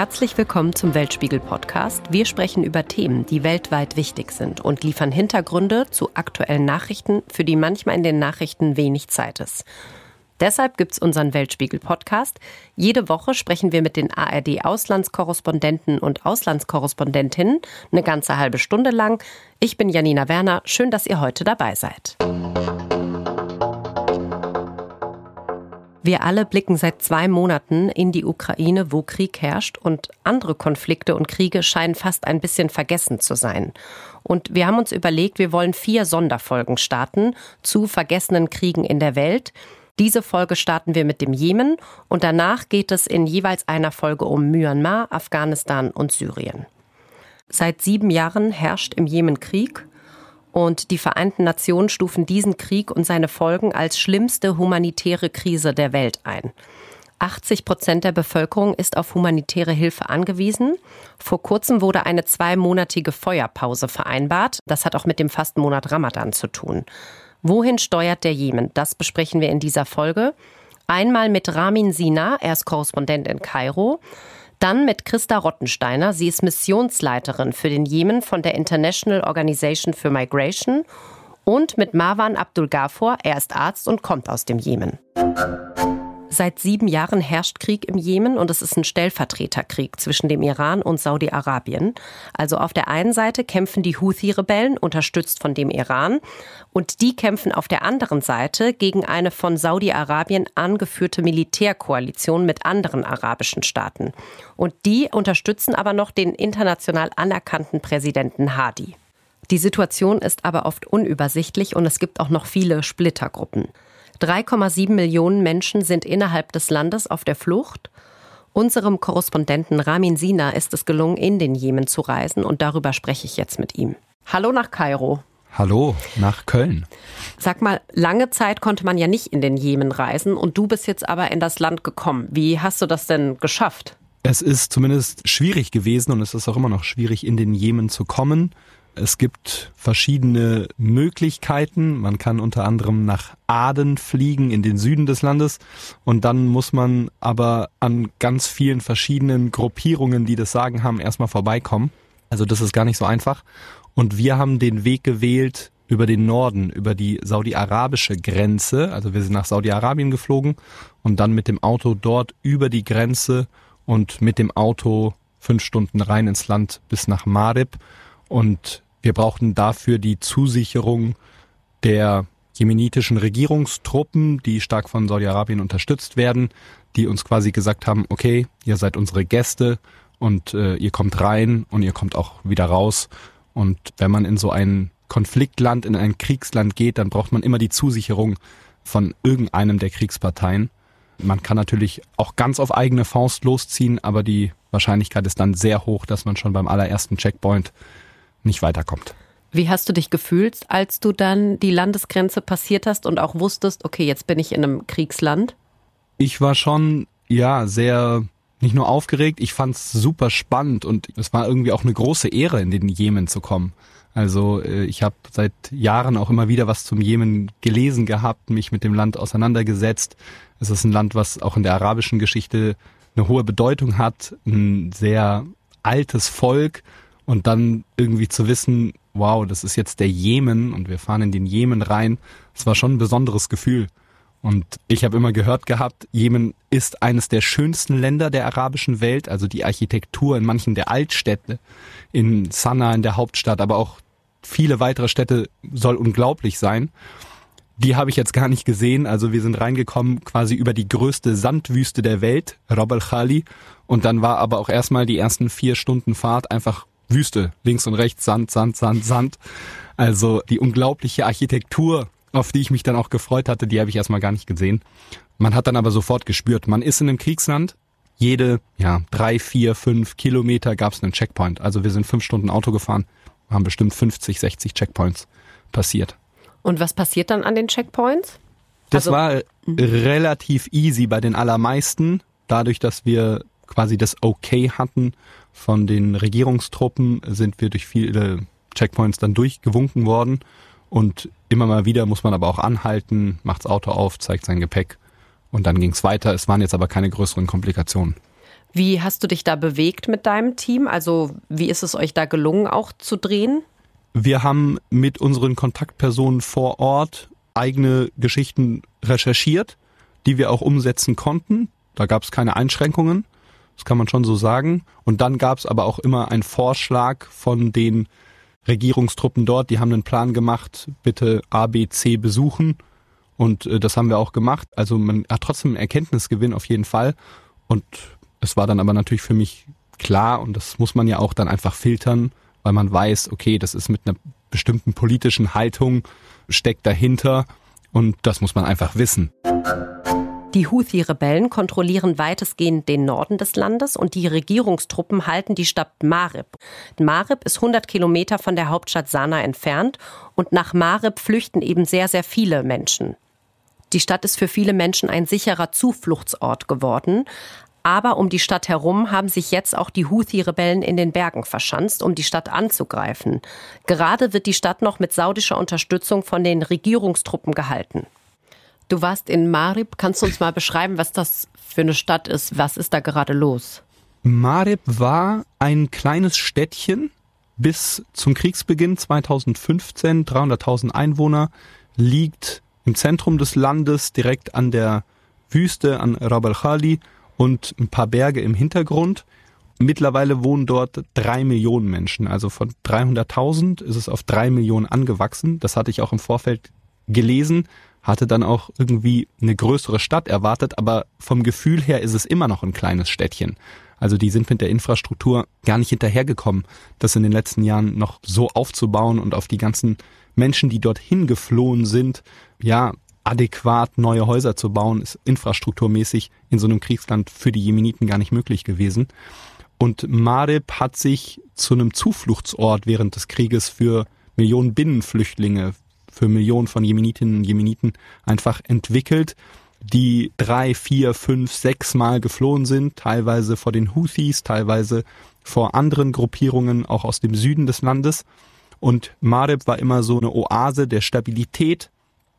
Herzlich willkommen zum Weltspiegel Podcast. Wir sprechen über Themen, die weltweit wichtig sind und liefern Hintergründe zu aktuellen Nachrichten, für die manchmal in den Nachrichten wenig Zeit ist. Deshalb gibt es unseren Weltspiegel-Podcast. Jede Woche sprechen wir mit den ARD-Auslandskorrespondenten und Auslandskorrespondentinnen eine ganze halbe Stunde lang. Ich bin Janina Werner. Schön, dass ihr heute dabei seid. Wir alle blicken seit zwei Monaten in die Ukraine, wo Krieg herrscht und andere Konflikte und Kriege scheinen fast ein bisschen vergessen zu sein. Und wir haben uns überlegt, wir wollen vier Sonderfolgen starten zu vergessenen Kriegen in der Welt. Diese Folge starten wir mit dem Jemen und danach geht es in jeweils einer Folge um Myanmar, Afghanistan und Syrien. Seit sieben Jahren herrscht im Jemen Krieg und die Vereinten Nationen stufen diesen Krieg und seine Folgen als schlimmste humanitäre Krise der Welt ein. 80 Prozent der Bevölkerung ist auf humanitäre Hilfe angewiesen. Vor kurzem wurde eine zweimonatige Feuerpause vereinbart. Das hat auch mit dem Fastenmonat Ramadan zu tun. Wohin steuert der Jemen? Das besprechen wir in dieser Folge. Einmal mit Ramin Sina, er ist Korrespondent in Kairo. Dann mit Christa Rottensteiner, sie ist Missionsleiterin für den Jemen von der International Organization for Migration. Und mit Marwan Abdul Ghafor, er ist Arzt und kommt aus dem Jemen. Seit sieben Jahren herrscht Krieg im Jemen und es ist ein Stellvertreterkrieg zwischen dem Iran und Saudi-Arabien. Also auf der einen Seite kämpfen die Houthi-Rebellen, unterstützt von dem Iran, und die kämpfen auf der anderen Seite gegen eine von Saudi-Arabien angeführte Militärkoalition mit anderen arabischen Staaten. Und die unterstützen aber noch den international anerkannten Präsidenten Hadi. Die Situation ist aber oft unübersichtlich und es gibt auch noch viele Splittergruppen. 3,7 Millionen Menschen sind innerhalb des Landes auf der Flucht. Unserem Korrespondenten Ramin Sina ist es gelungen, in den Jemen zu reisen und darüber spreche ich jetzt mit ihm. Hallo nach Kairo. Hallo nach Köln. Sag mal, lange Zeit konnte man ja nicht in den Jemen reisen und du bist jetzt aber in das Land gekommen. Wie hast du das denn geschafft? Es ist zumindest schwierig gewesen und es ist auch immer noch schwierig, in den Jemen zu kommen. Es gibt verschiedene Möglichkeiten. Man kann unter anderem nach Aden fliegen in den Süden des Landes und dann muss man aber an ganz vielen verschiedenen Gruppierungen, die das Sagen haben, erstmal vorbeikommen. Also das ist gar nicht so einfach. Und wir haben den Weg gewählt über den Norden, über die saudi-arabische Grenze. Also wir sind nach Saudi-Arabien geflogen und dann mit dem Auto dort über die Grenze und mit dem Auto fünf Stunden rein ins Land bis nach Marib und wir brauchten dafür die Zusicherung der jemenitischen Regierungstruppen, die stark von Saudi-Arabien unterstützt werden, die uns quasi gesagt haben, okay, ihr seid unsere Gäste und äh, ihr kommt rein und ihr kommt auch wieder raus. Und wenn man in so ein Konfliktland, in ein Kriegsland geht, dann braucht man immer die Zusicherung von irgendeinem der Kriegsparteien. Man kann natürlich auch ganz auf eigene Faust losziehen, aber die Wahrscheinlichkeit ist dann sehr hoch, dass man schon beim allerersten Checkpoint nicht weiterkommt. Wie hast du dich gefühlt, als du dann die Landesgrenze passiert hast und auch wusstest, okay, jetzt bin ich in einem Kriegsland? Ich war schon, ja, sehr nicht nur aufgeregt, ich fand's super spannend und es war irgendwie auch eine große Ehre, in den Jemen zu kommen. Also äh, ich habe seit Jahren auch immer wieder was zum Jemen gelesen gehabt, mich mit dem Land auseinandergesetzt. Es ist ein Land, was auch in der arabischen Geschichte eine hohe Bedeutung hat, ein sehr altes Volk und dann irgendwie zu wissen, wow, das ist jetzt der Jemen und wir fahren in den Jemen rein, das war schon ein besonderes Gefühl. Und ich habe immer gehört gehabt, Jemen ist eines der schönsten Länder der arabischen Welt, also die Architektur in manchen der Altstädte, in Sanaa, in der Hauptstadt, aber auch viele weitere Städte soll unglaublich sein. Die habe ich jetzt gar nicht gesehen. Also wir sind reingekommen quasi über die größte Sandwüste der Welt, Rab al-Khali. Und dann war aber auch erstmal die ersten vier Stunden Fahrt einfach Wüste, links und rechts Sand, Sand, Sand, Sand. Also die unglaubliche Architektur, auf die ich mich dann auch gefreut hatte, die habe ich erstmal gar nicht gesehen. Man hat dann aber sofort gespürt, man ist in einem Kriegsland. Jede, ja, drei, vier, fünf Kilometer gab es einen Checkpoint. Also wir sind fünf Stunden Auto gefahren, haben bestimmt 50, 60 Checkpoints passiert. Und was passiert dann an den Checkpoints? Das also, war mhm. relativ easy bei den allermeisten, dadurch, dass wir quasi das Okay hatten von den Regierungstruppen, sind wir durch viele Checkpoints dann durchgewunken worden. Und immer mal wieder muss man aber auch anhalten, macht's Auto auf, zeigt sein Gepäck und dann ging's weiter. Es waren jetzt aber keine größeren Komplikationen. Wie hast du dich da bewegt mit deinem Team? Also wie ist es euch da gelungen, auch zu drehen? Wir haben mit unseren Kontaktpersonen vor Ort eigene Geschichten recherchiert, die wir auch umsetzen konnten. Da gab es keine Einschränkungen, das kann man schon so sagen. Und dann gab es aber auch immer einen Vorschlag von den Regierungstruppen dort, die haben einen Plan gemacht, bitte A, B, C besuchen. Und äh, das haben wir auch gemacht. Also man hat trotzdem einen Erkenntnisgewinn auf jeden Fall. Und es war dann aber natürlich für mich klar, und das muss man ja auch dann einfach filtern, weil man weiß, okay, das ist mit einer bestimmten politischen Haltung, steckt dahinter und das muss man einfach wissen. Die Houthi-Rebellen kontrollieren weitestgehend den Norden des Landes und die Regierungstruppen halten die Stadt Marib. Marib ist 100 Kilometer von der Hauptstadt Sanaa entfernt und nach Marib flüchten eben sehr, sehr viele Menschen. Die Stadt ist für viele Menschen ein sicherer Zufluchtsort geworden. Aber um die Stadt herum haben sich jetzt auch die Houthi-Rebellen in den Bergen verschanzt, um die Stadt anzugreifen. Gerade wird die Stadt noch mit saudischer Unterstützung von den Regierungstruppen gehalten. Du warst in Marib. Kannst du uns mal beschreiben, was das für eine Stadt ist? Was ist da gerade los? Marib war ein kleines Städtchen bis zum Kriegsbeginn 2015, 300.000 Einwohner, liegt im Zentrum des Landes, direkt an der Wüste, an Rab al-Khali und ein paar Berge im Hintergrund. Mittlerweile wohnen dort drei Millionen Menschen. Also von 300.000 ist es auf drei Millionen angewachsen. Das hatte ich auch im Vorfeld gelesen hatte dann auch irgendwie eine größere Stadt erwartet, aber vom Gefühl her ist es immer noch ein kleines Städtchen. Also die sind mit der Infrastruktur gar nicht hinterhergekommen, das in den letzten Jahren noch so aufzubauen und auf die ganzen Menschen, die dorthin geflohen sind, ja, adäquat neue Häuser zu bauen, ist infrastrukturmäßig in so einem Kriegsland für die Jemeniten gar nicht möglich gewesen. Und Marib hat sich zu einem Zufluchtsort während des Krieges für Millionen Binnenflüchtlinge, für Millionen von Jemenitinnen und Jemeniten einfach entwickelt, die drei, vier, fünf, sechs Mal geflohen sind, teilweise vor den Houthis, teilweise vor anderen Gruppierungen, auch aus dem Süden des Landes. Und Marib war immer so eine Oase der Stabilität.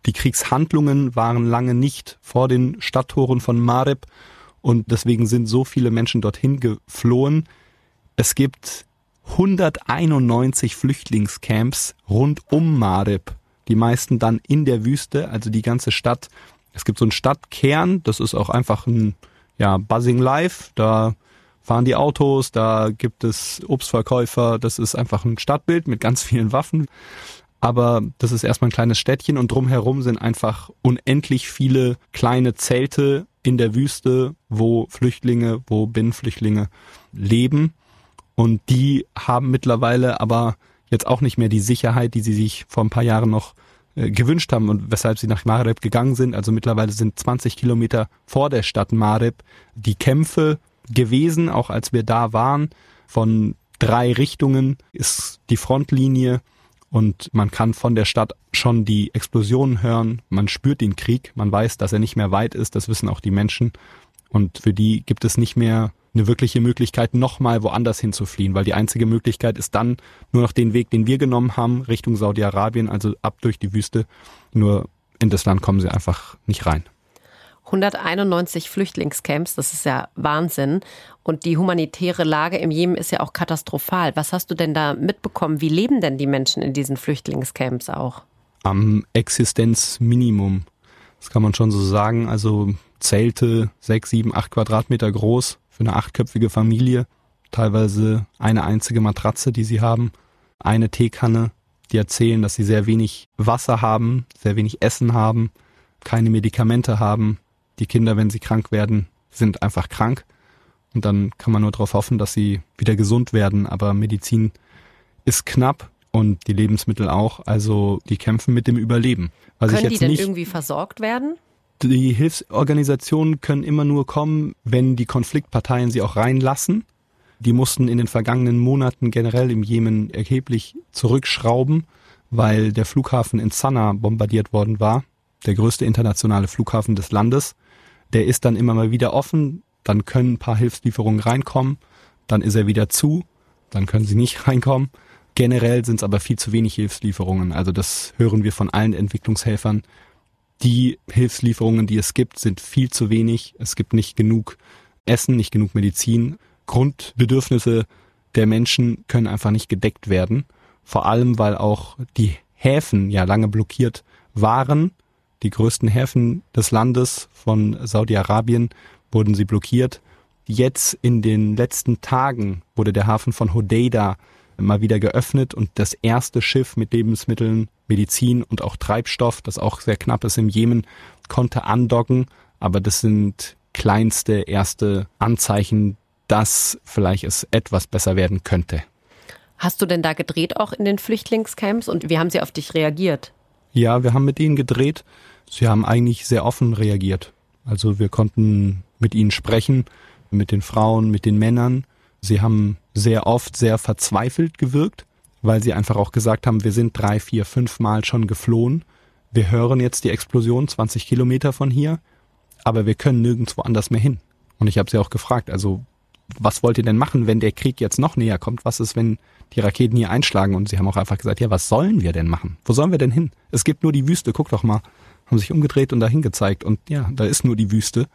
Die Kriegshandlungen waren lange nicht vor den Stadttoren von Marib und deswegen sind so viele Menschen dorthin geflohen. Es gibt 191 Flüchtlingscamps rund um Marib die meisten dann in der Wüste, also die ganze Stadt. Es gibt so einen Stadtkern, das ist auch einfach ein ja, Buzzing Life, da fahren die Autos, da gibt es Obstverkäufer, das ist einfach ein Stadtbild mit ganz vielen Waffen. Aber das ist erstmal ein kleines Städtchen und drumherum sind einfach unendlich viele kleine Zelte in der Wüste, wo Flüchtlinge, wo Binnenflüchtlinge leben. Und die haben mittlerweile aber jetzt auch nicht mehr die Sicherheit, die sie sich vor ein paar Jahren noch äh, gewünscht haben und weshalb sie nach Mareb gegangen sind. Also mittlerweile sind 20 Kilometer vor der Stadt Mareb die Kämpfe gewesen, auch als wir da waren. Von drei Richtungen ist die Frontlinie und man kann von der Stadt schon die Explosionen hören. Man spürt den Krieg. Man weiß, dass er nicht mehr weit ist. Das wissen auch die Menschen. Und für die gibt es nicht mehr eine wirkliche Möglichkeit, nochmal woanders hinzufliehen, weil die einzige Möglichkeit ist dann nur noch den Weg, den wir genommen haben, Richtung Saudi-Arabien, also ab durch die Wüste. Nur in das Land kommen sie einfach nicht rein. 191 Flüchtlingscamps, das ist ja Wahnsinn. Und die humanitäre Lage im Jemen ist ja auch katastrophal. Was hast du denn da mitbekommen? Wie leben denn die Menschen in diesen Flüchtlingscamps auch? Am Existenzminimum. Das kann man schon so sagen. Also Zelte, sechs, sieben, acht Quadratmeter groß für eine achtköpfige Familie, teilweise eine einzige Matratze, die sie haben, eine Teekanne, die erzählen, dass sie sehr wenig Wasser haben, sehr wenig Essen haben, keine Medikamente haben. Die Kinder, wenn sie krank werden, sind einfach krank. Und dann kann man nur darauf hoffen, dass sie wieder gesund werden. Aber Medizin ist knapp und die Lebensmittel auch. Also die kämpfen mit dem Überleben. Was Können die denn irgendwie versorgt werden? Die Hilfsorganisationen können immer nur kommen, wenn die Konfliktparteien sie auch reinlassen. Die mussten in den vergangenen Monaten generell im Jemen erheblich zurückschrauben, weil der Flughafen in Sanaa bombardiert worden war, der größte internationale Flughafen des Landes. Der ist dann immer mal wieder offen, dann können ein paar Hilfslieferungen reinkommen, dann ist er wieder zu, dann können sie nicht reinkommen. Generell sind es aber viel zu wenig Hilfslieferungen. Also das hören wir von allen Entwicklungshelfern die Hilfslieferungen, die es gibt, sind viel zu wenig. Es gibt nicht genug Essen, nicht genug Medizin. Grundbedürfnisse der Menschen können einfach nicht gedeckt werden. Vor allem, weil auch die Häfen ja lange blockiert waren. Die größten Häfen des Landes von Saudi-Arabien wurden sie blockiert. Jetzt in den letzten Tagen wurde der Hafen von Hodeida mal wieder geöffnet und das erste Schiff mit Lebensmitteln, Medizin und auch Treibstoff, das auch sehr knapp ist im Jemen, konnte andocken. Aber das sind kleinste erste Anzeichen, dass vielleicht es etwas besser werden könnte. Hast du denn da gedreht auch in den Flüchtlingscamps und wie haben sie auf dich reagiert? Ja, wir haben mit ihnen gedreht. Sie haben eigentlich sehr offen reagiert. Also wir konnten mit ihnen sprechen, mit den Frauen, mit den Männern. Sie haben sehr oft sehr verzweifelt gewirkt, weil sie einfach auch gesagt haben, wir sind drei, vier, fünf Mal schon geflohen. Wir hören jetzt die Explosion 20 Kilometer von hier, aber wir können nirgendwo anders mehr hin. Und ich habe sie auch gefragt, also was wollt ihr denn machen, wenn der Krieg jetzt noch näher kommt? Was ist, wenn die Raketen hier einschlagen? Und sie haben auch einfach gesagt, ja, was sollen wir denn machen? Wo sollen wir denn hin? Es gibt nur die Wüste, guck doch mal. Haben sich umgedreht und dahin gezeigt. Und ja, da ist nur die Wüste.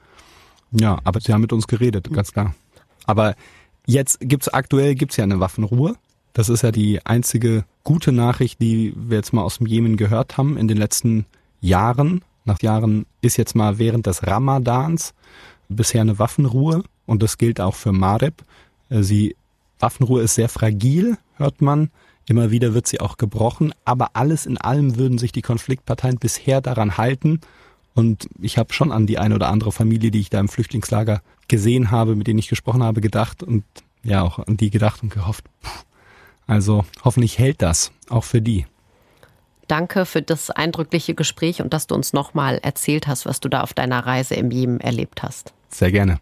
Ja, aber sie haben mit uns geredet, ganz klar. Aber jetzt gibt's aktuell gibt's ja eine Waffenruhe. Das ist ja die einzige gute Nachricht, die wir jetzt mal aus dem Jemen gehört haben in den letzten Jahren. Nach Jahren ist jetzt mal während des Ramadans bisher eine Waffenruhe und das gilt auch für Mareb. Äh, sie, Waffenruhe ist sehr fragil, hört man. Immer wieder wird sie auch gebrochen, aber alles in allem würden sich die Konfliktparteien bisher daran halten. Und ich habe schon an die eine oder andere Familie, die ich da im Flüchtlingslager gesehen habe, mit denen ich gesprochen habe, gedacht und ja auch an die gedacht und gehofft. Also hoffentlich hält das auch für die. Danke für das eindrückliche Gespräch und dass du uns nochmal erzählt hast, was du da auf deiner Reise im Jemen erlebt hast. Sehr gerne.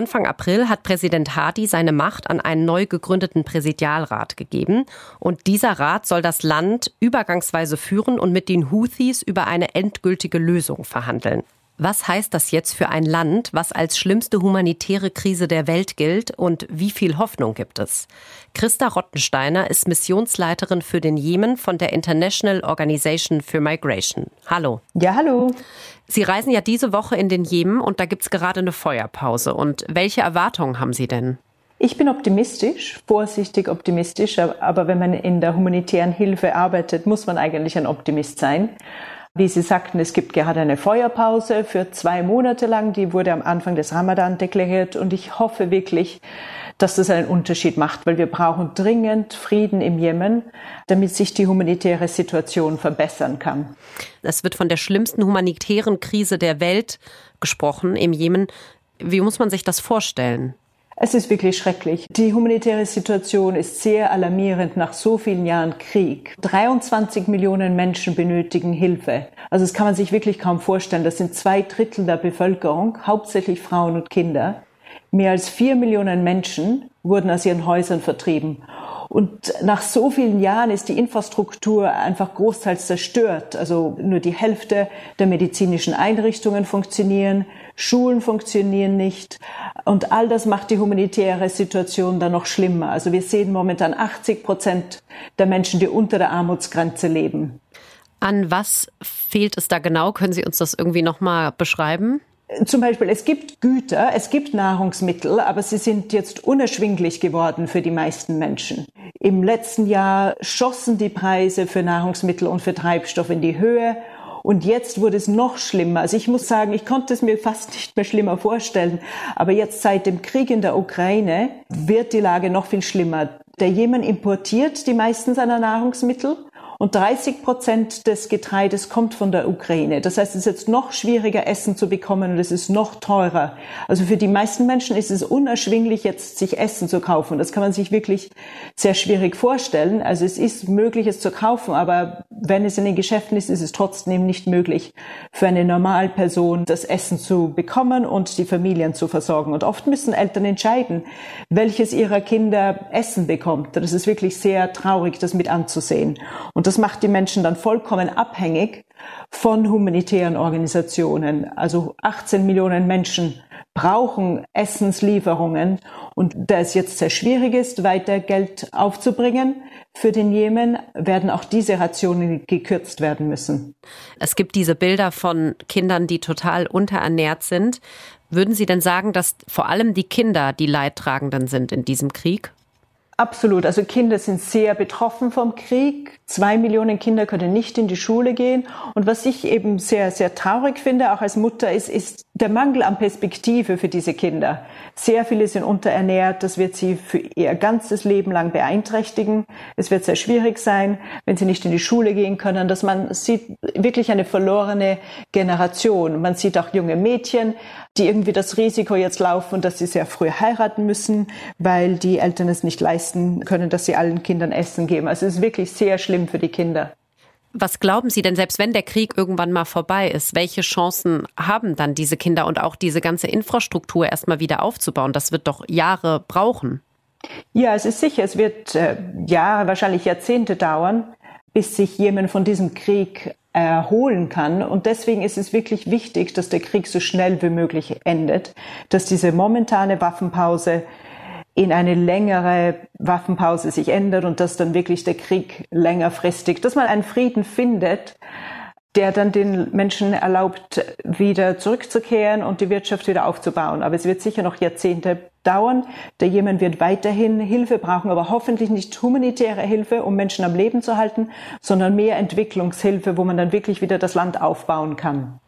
Anfang April hat Präsident Hadi seine Macht an einen neu gegründeten Präsidialrat gegeben. Und dieser Rat soll das Land übergangsweise führen und mit den Houthis über eine endgültige Lösung verhandeln. Was heißt das jetzt für ein Land, was als schlimmste humanitäre Krise der Welt gilt und wie viel Hoffnung gibt es? Christa Rottensteiner ist Missionsleiterin für den Jemen von der International Organization for Migration. Hallo. Ja, hallo. Sie reisen ja diese Woche in den Jemen und da gibt es gerade eine Feuerpause. Und welche Erwartungen haben Sie denn? Ich bin optimistisch, vorsichtig optimistisch, aber wenn man in der humanitären Hilfe arbeitet, muss man eigentlich ein Optimist sein. Wie Sie sagten, es gibt gerade eine Feuerpause für zwei Monate lang. Die wurde am Anfang des Ramadan deklariert. Und ich hoffe wirklich, dass das einen Unterschied macht, weil wir brauchen dringend Frieden im Jemen, damit sich die humanitäre Situation verbessern kann. Es wird von der schlimmsten humanitären Krise der Welt gesprochen im Jemen. Wie muss man sich das vorstellen? Es ist wirklich schrecklich. Die humanitäre Situation ist sehr alarmierend nach so vielen Jahren Krieg. 23 Millionen Menschen benötigen Hilfe. Also das kann man sich wirklich kaum vorstellen. Das sind zwei Drittel der Bevölkerung, hauptsächlich Frauen und Kinder. Mehr als vier Millionen Menschen wurden aus ihren Häusern vertrieben. Und nach so vielen Jahren ist die Infrastruktur einfach großteils zerstört. Also nur die Hälfte der medizinischen Einrichtungen funktionieren, Schulen funktionieren nicht. Und all das macht die humanitäre Situation dann noch schlimmer. Also wir sehen momentan 80 Prozent der Menschen, die unter der Armutsgrenze leben. An was fehlt es da genau? Können Sie uns das irgendwie nochmal beschreiben? Zum Beispiel, es gibt Güter, es gibt Nahrungsmittel, aber sie sind jetzt unerschwinglich geworden für die meisten Menschen. Im letzten Jahr schossen die Preise für Nahrungsmittel und für Treibstoff in die Höhe. Und jetzt wurde es noch schlimmer. Also ich muss sagen, ich konnte es mir fast nicht mehr schlimmer vorstellen. Aber jetzt seit dem Krieg in der Ukraine wird die Lage noch viel schlimmer. Der Jemen importiert die meisten seiner Nahrungsmittel und 30 Prozent des Getreides kommt von der Ukraine. Das heißt, es ist jetzt noch schwieriger, Essen zu bekommen und es ist noch teurer. Also für die meisten Menschen ist es unerschwinglich, jetzt sich Essen zu kaufen. Das kann man sich wirklich sehr schwierig vorstellen. Also es ist möglich, es zu kaufen, aber wenn es in den Geschäften ist, ist es trotzdem nicht möglich, für eine Normalperson das Essen zu bekommen und die Familien zu versorgen. Und oft müssen Eltern entscheiden, welches ihrer Kinder Essen bekommt. Das ist wirklich sehr traurig, das mit anzusehen. Und das macht die Menschen dann vollkommen abhängig von humanitären Organisationen. Also 18 Millionen Menschen brauchen Essenslieferungen und da es jetzt sehr schwierig ist, weiter Geld aufzubringen für den Jemen, werden auch diese Rationen gekürzt werden müssen. Es gibt diese Bilder von Kindern, die total unterernährt sind. Würden Sie denn sagen, dass vor allem die Kinder die Leidtragenden sind in diesem Krieg? Absolut. Also Kinder sind sehr betroffen vom Krieg. Zwei Millionen Kinder können nicht in die Schule gehen. Und was ich eben sehr, sehr traurig finde, auch als Mutter, ist, ist der Mangel an Perspektive für diese Kinder. Sehr viele sind unterernährt. Das wird sie für ihr ganzes Leben lang beeinträchtigen. Es wird sehr schwierig sein, wenn sie nicht in die Schule gehen können. Dass man sieht wirklich eine verlorene Generation. Man sieht auch junge Mädchen, die irgendwie das Risiko jetzt laufen, dass sie sehr früh heiraten müssen, weil die Eltern es nicht leisten können, dass sie allen Kindern Essen geben. Also es ist wirklich sehr schlimm für die Kinder. Was glauben Sie denn, selbst wenn der Krieg irgendwann mal vorbei ist, welche Chancen haben dann diese Kinder und auch diese ganze Infrastruktur erstmal wieder aufzubauen? Das wird doch Jahre brauchen. Ja, es ist sicher, es wird äh, Jahre, wahrscheinlich Jahrzehnte dauern, bis sich jemand von diesem Krieg erholen kann. Und deswegen ist es wirklich wichtig, dass der Krieg so schnell wie möglich endet, dass diese momentane Waffenpause in eine längere Waffenpause sich ändert und dass dann wirklich der Krieg längerfristig, dass man einen Frieden findet, der dann den Menschen erlaubt, wieder zurückzukehren und die Wirtschaft wieder aufzubauen. Aber es wird sicher noch Jahrzehnte dauern. Der Jemen wird weiterhin Hilfe brauchen, aber hoffentlich nicht humanitäre Hilfe, um Menschen am Leben zu halten, sondern mehr Entwicklungshilfe, wo man dann wirklich wieder das Land aufbauen kann.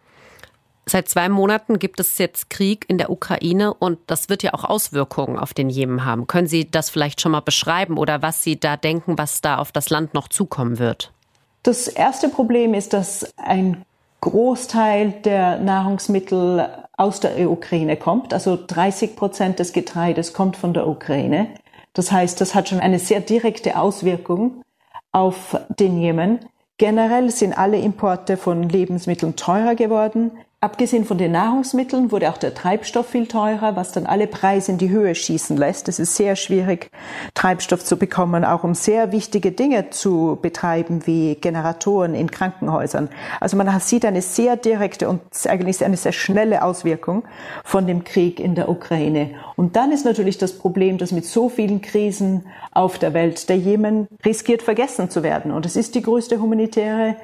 Seit zwei Monaten gibt es jetzt Krieg in der Ukraine und das wird ja auch Auswirkungen auf den Jemen haben. Können Sie das vielleicht schon mal beschreiben oder was Sie da denken, was da auf das Land noch zukommen wird? Das erste Problem ist, dass ein Großteil der Nahrungsmittel aus der Ukraine kommt. Also 30 Prozent des Getreides kommt von der Ukraine. Das heißt, das hat schon eine sehr direkte Auswirkung auf den Jemen. Generell sind alle Importe von Lebensmitteln teurer geworden. Abgesehen von den Nahrungsmitteln wurde auch der Treibstoff viel teurer, was dann alle Preise in die Höhe schießen lässt. Es ist sehr schwierig, Treibstoff zu bekommen, auch um sehr wichtige Dinge zu betreiben, wie Generatoren in Krankenhäusern. Also man sieht eine sehr direkte und eigentlich eine sehr schnelle Auswirkung von dem Krieg in der Ukraine. Und dann ist natürlich das Problem, dass mit so vielen Krisen auf der Welt der Jemen riskiert vergessen zu werden. Und es ist die größte humanitäre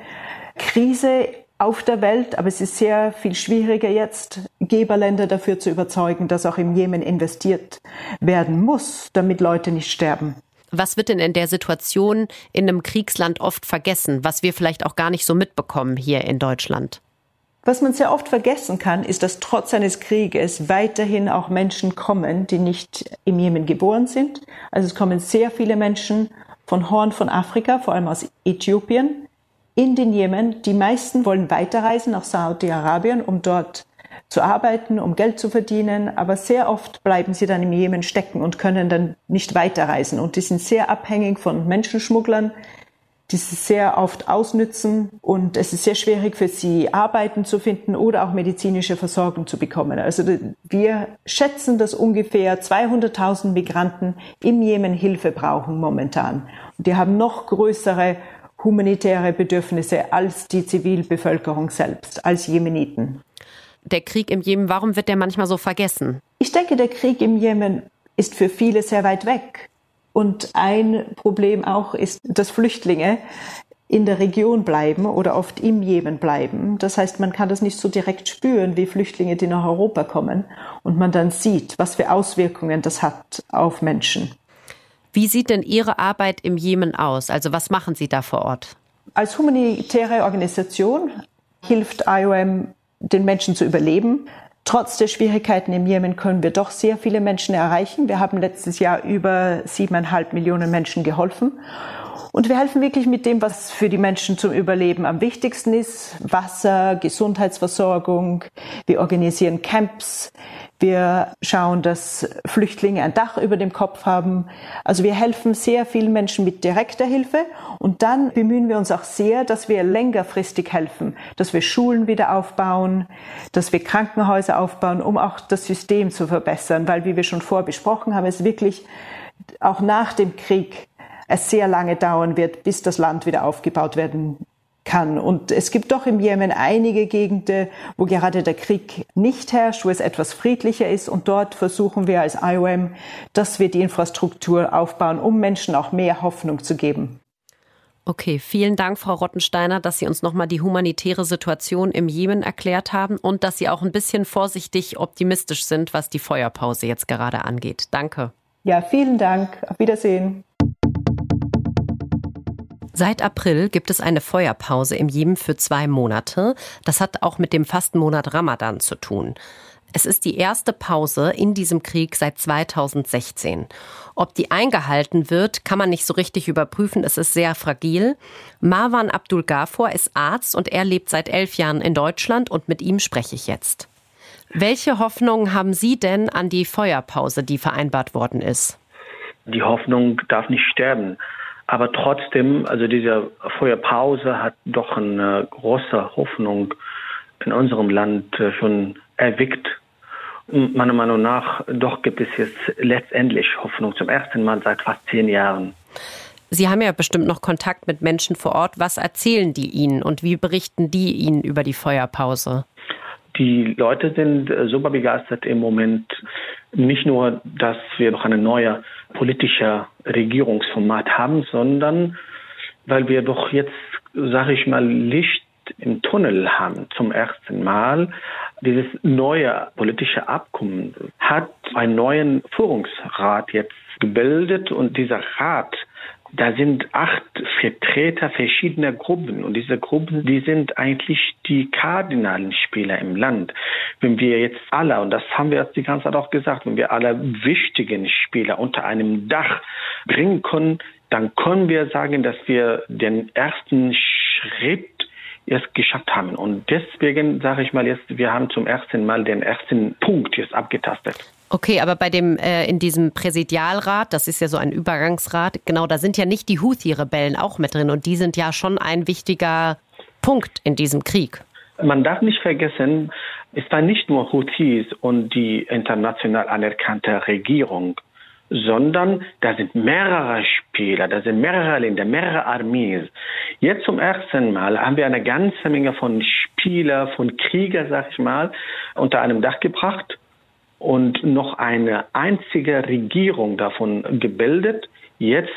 Krise auf der Welt, aber es ist sehr viel schwieriger jetzt, Geberländer dafür zu überzeugen, dass auch im Jemen investiert werden muss, damit Leute nicht sterben. Was wird denn in der Situation in einem Kriegsland oft vergessen, was wir vielleicht auch gar nicht so mitbekommen hier in Deutschland? Was man sehr oft vergessen kann, ist, dass trotz eines Krieges weiterhin auch Menschen kommen, die nicht im Jemen geboren sind. Also es kommen sehr viele Menschen von Horn von Afrika, vor allem aus Äthiopien, in den Jemen. Die meisten wollen weiterreisen nach Saudi-Arabien, um dort zu arbeiten, um Geld zu verdienen, aber sehr oft bleiben sie dann im Jemen stecken und können dann nicht weiterreisen. Und die sind sehr abhängig von Menschenschmugglern, die sie sehr oft ausnützen und es ist sehr schwierig für sie, Arbeiten zu finden oder auch medizinische Versorgung zu bekommen. Also wir schätzen, dass ungefähr 200.000 Migranten im Jemen Hilfe brauchen momentan. Und die haben noch größere humanitäre Bedürfnisse als die Zivilbevölkerung selbst, als Jemeniten. Der Krieg im Jemen, warum wird der manchmal so vergessen? Ich denke, der Krieg im Jemen ist für viele sehr weit weg. Und ein Problem auch ist, dass Flüchtlinge in der Region bleiben oder oft im Jemen bleiben. Das heißt, man kann das nicht so direkt spüren wie Flüchtlinge, die nach Europa kommen und man dann sieht, was für Auswirkungen das hat auf Menschen. Wie sieht denn Ihre Arbeit im Jemen aus? Also was machen Sie da vor Ort? Als humanitäre Organisation hilft IOM den Menschen zu überleben. Trotz der Schwierigkeiten im Jemen können wir doch sehr viele Menschen erreichen. Wir haben letztes Jahr über siebeneinhalb Millionen Menschen geholfen. Und wir helfen wirklich mit dem, was für die Menschen zum Überleben am wichtigsten ist. Wasser, Gesundheitsversorgung. Wir organisieren Camps. Wir schauen, dass Flüchtlinge ein Dach über dem Kopf haben. Also wir helfen sehr vielen Menschen mit direkter Hilfe und dann bemühen wir uns auch sehr, dass wir längerfristig helfen, dass wir Schulen wieder aufbauen, dass wir Krankenhäuser aufbauen, um auch das System zu verbessern, weil wie wir schon vorbesprochen haben, es wirklich auch nach dem Krieg es sehr lange dauern wird, bis das Land wieder aufgebaut werden kann. Und es gibt doch im Jemen einige Gegenden, wo gerade der Krieg nicht herrscht, wo es etwas friedlicher ist. Und dort versuchen wir als IOM, dass wir die Infrastruktur aufbauen, um Menschen auch mehr Hoffnung zu geben. Okay, vielen Dank, Frau Rottensteiner, dass Sie uns nochmal die humanitäre Situation im Jemen erklärt haben und dass Sie auch ein bisschen vorsichtig optimistisch sind, was die Feuerpause jetzt gerade angeht. Danke. Ja, vielen Dank. Auf Wiedersehen. Seit April gibt es eine Feuerpause im Jemen für zwei Monate. Das hat auch mit dem Fastenmonat Ramadan zu tun. Es ist die erste Pause in diesem Krieg seit 2016. Ob die eingehalten wird, kann man nicht so richtig überprüfen. Es ist sehr fragil. Marwan Abdul Ghafor ist Arzt und er lebt seit elf Jahren in Deutschland und mit ihm spreche ich jetzt. Welche Hoffnungen haben Sie denn an die Feuerpause, die vereinbart worden ist? Die Hoffnung darf nicht sterben. Aber trotzdem, also diese Feuerpause hat doch eine große Hoffnung in unserem Land äh, schon erweckt. Meiner Meinung nach, doch gibt es jetzt letztendlich Hoffnung zum ersten Mal seit fast zehn Jahren. Sie haben ja bestimmt noch Kontakt mit Menschen vor Ort. Was erzählen die Ihnen und wie berichten die Ihnen über die Feuerpause? Die Leute sind äh, super begeistert im Moment. Nicht nur, dass wir noch eine neue politische Regierungsformat haben, sondern weil wir doch jetzt, sage ich mal, Licht im Tunnel haben zum ersten Mal. Dieses neue politische Abkommen hat einen neuen Führungsrat jetzt gebildet und dieser Rat da sind acht Vertreter verschiedener Gruppen und diese Gruppen, die sind eigentlich die kardinalen Spieler im Land. Wenn wir jetzt alle, und das haben wir jetzt die ganze Zeit auch gesagt, wenn wir alle wichtigen Spieler unter einem Dach bringen können, dann können wir sagen, dass wir den ersten Schritt erst geschafft haben. Und deswegen sage ich mal jetzt, wir haben zum ersten Mal den ersten Punkt jetzt abgetastet. Okay, aber bei dem äh, in diesem Präsidialrat, das ist ja so ein Übergangsrat, genau, da sind ja nicht die Houthi-Rebellen auch mit drin und die sind ja schon ein wichtiger Punkt in diesem Krieg. Man darf nicht vergessen, es war nicht nur Houthis und die international anerkannte Regierung, sondern da sind mehrere Spieler, da sind mehrere Länder, mehrere Armees. Jetzt zum ersten Mal haben wir eine ganze Menge von Spieler, von Krieger, sag ich mal, unter einem Dach gebracht und noch eine einzige Regierung davon gebildet. Jetzt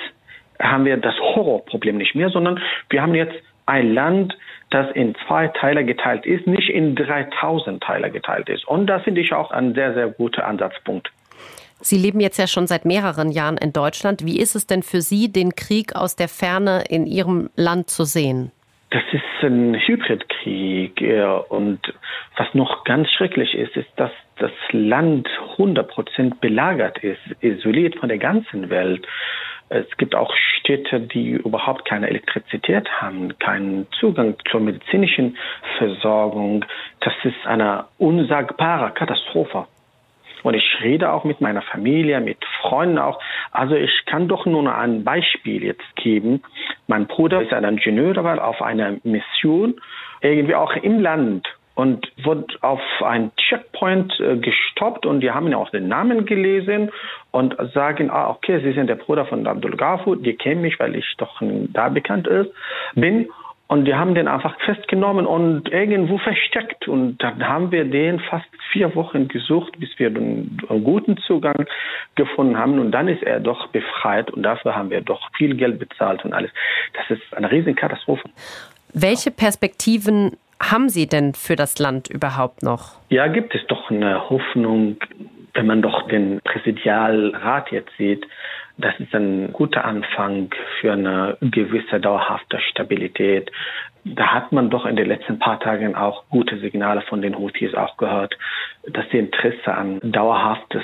haben wir das Horrorproblem nicht mehr, sondern wir haben jetzt ein Land, das in zwei Teile geteilt ist, nicht in 3000 Teile geteilt ist. Und das finde ich auch ein sehr, sehr guter Ansatzpunkt. Sie leben jetzt ja schon seit mehreren Jahren in Deutschland. Wie ist es denn für Sie, den Krieg aus der Ferne in Ihrem Land zu sehen? Das ist ein Hybridkrieg. Und was noch ganz schrecklich ist, ist, dass das Land 100 Prozent belagert ist, isoliert von der ganzen Welt. Es gibt auch Städte, die überhaupt keine Elektrizität haben, keinen Zugang zur medizinischen Versorgung. Das ist eine unsagbare Katastrophe. Und ich rede auch mit meiner Familie, mit Freunden auch. Also ich kann doch nur ein Beispiel jetzt geben. Mein Bruder ist ein Ingenieur, war auf einer Mission, irgendwie auch im Land und wurde auf ein Checkpoint äh, gestoppt und die haben ja auch den Namen gelesen und sagen, ah, okay, Sie sind der Bruder von Abdul Ghafur, die kennen mich, weil ich doch da bekannt ist, bin. Und die haben den einfach festgenommen und irgendwo versteckt. Und dann haben wir den fast vier Wochen gesucht, bis wir einen, einen guten Zugang gefunden haben. Und dann ist er doch befreit. Und dafür haben wir doch viel Geld bezahlt und alles. Das ist eine riesen Katastrophe. Welche Perspektiven haben Sie denn für das Land überhaupt noch? Ja, gibt es doch eine Hoffnung, wenn man doch den Präsidialrat jetzt sieht, das ist ein guter Anfang für eine gewisse dauerhafte Stabilität. Da hat man doch in den letzten paar Tagen auch gute Signale von den Houthis auch gehört, dass sie Interesse an dauerhaftes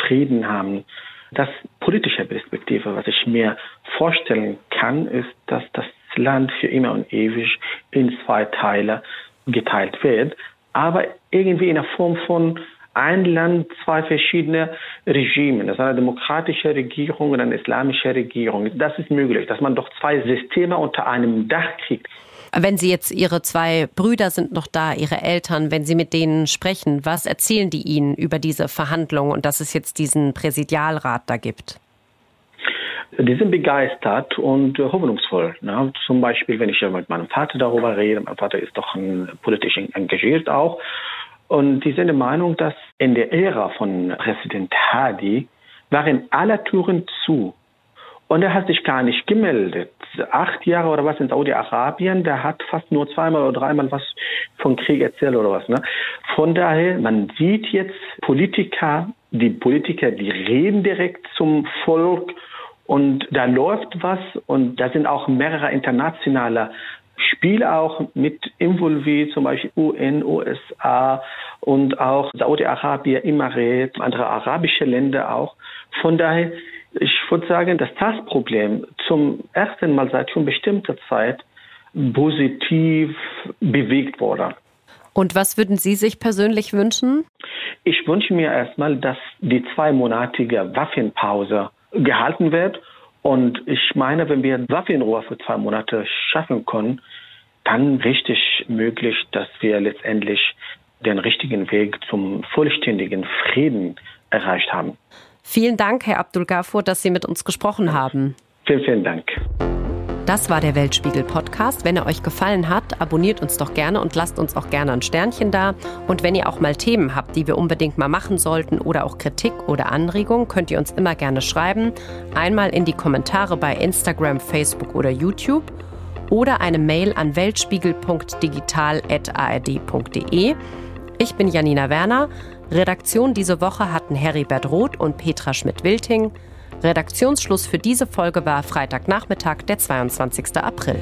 Frieden haben. Das politische Perspektive, was ich mir vorstellen kann, ist, dass das Land für immer und ewig in zwei Teile geteilt wird, aber irgendwie in der Form von ein Land, zwei verschiedene Regime. Das ist eine demokratische Regierung und eine islamische Regierung. Das ist möglich, dass man doch zwei Systeme unter einem Dach kriegt. Wenn Sie jetzt Ihre zwei Brüder sind noch da, Ihre Eltern, wenn Sie mit denen sprechen, was erzählen die Ihnen über diese Verhandlungen und dass es jetzt diesen Präsidialrat da gibt? die sind begeistert und hoffnungsvoll. Ne? Zum Beispiel, wenn ich mit meinem Vater darüber rede, mein Vater ist doch ein, politisch engagiert auch. Und die sind der Meinung, dass in der Ära von Präsident Hadi waren alle Türen zu. Und er hat sich gar nicht gemeldet. Acht Jahre oder was in Saudi-Arabien, der hat fast nur zweimal oder dreimal was von Krieg erzählt oder was. Ne? Von daher, man sieht jetzt Politiker, die Politiker, die reden direkt zum Volk und da läuft was und da sind auch mehrere internationale Spiele auch mit involviert, zum Beispiel UN, USA und auch Saudi-Arabien, Emirat, andere arabische Länder auch. Von daher, ich würde sagen, dass das Problem zum ersten Mal seit schon bestimmter Zeit positiv bewegt wurde. Und was würden Sie sich persönlich wünschen? Ich wünsche mir erstmal, dass die zweimonatige Waffenpause gehalten wird. Und ich meine, wenn wir Waffenruhe für zwei Monate schaffen können, dann richtig möglich, dass wir letztendlich den richtigen Weg zum vollständigen Frieden erreicht haben. Vielen Dank, Herr Abdul Gafur, dass Sie mit uns gesprochen haben. Vielen, vielen Dank. Das war der Weltspiegel Podcast. Wenn er euch gefallen hat, abonniert uns doch gerne und lasst uns auch gerne ein Sternchen da. Und wenn ihr auch mal Themen habt, die wir unbedingt mal machen sollten oder auch Kritik oder Anregungen, könnt ihr uns immer gerne schreiben. Einmal in die Kommentare bei Instagram, Facebook oder YouTube oder eine Mail an weltspiegel.digital.ard.de. Ich bin Janina Werner. Redaktion diese Woche hatten Heribert Roth und Petra Schmidt-Wilting. Redaktionsschluss für diese Folge war Freitagnachmittag, der 22. April.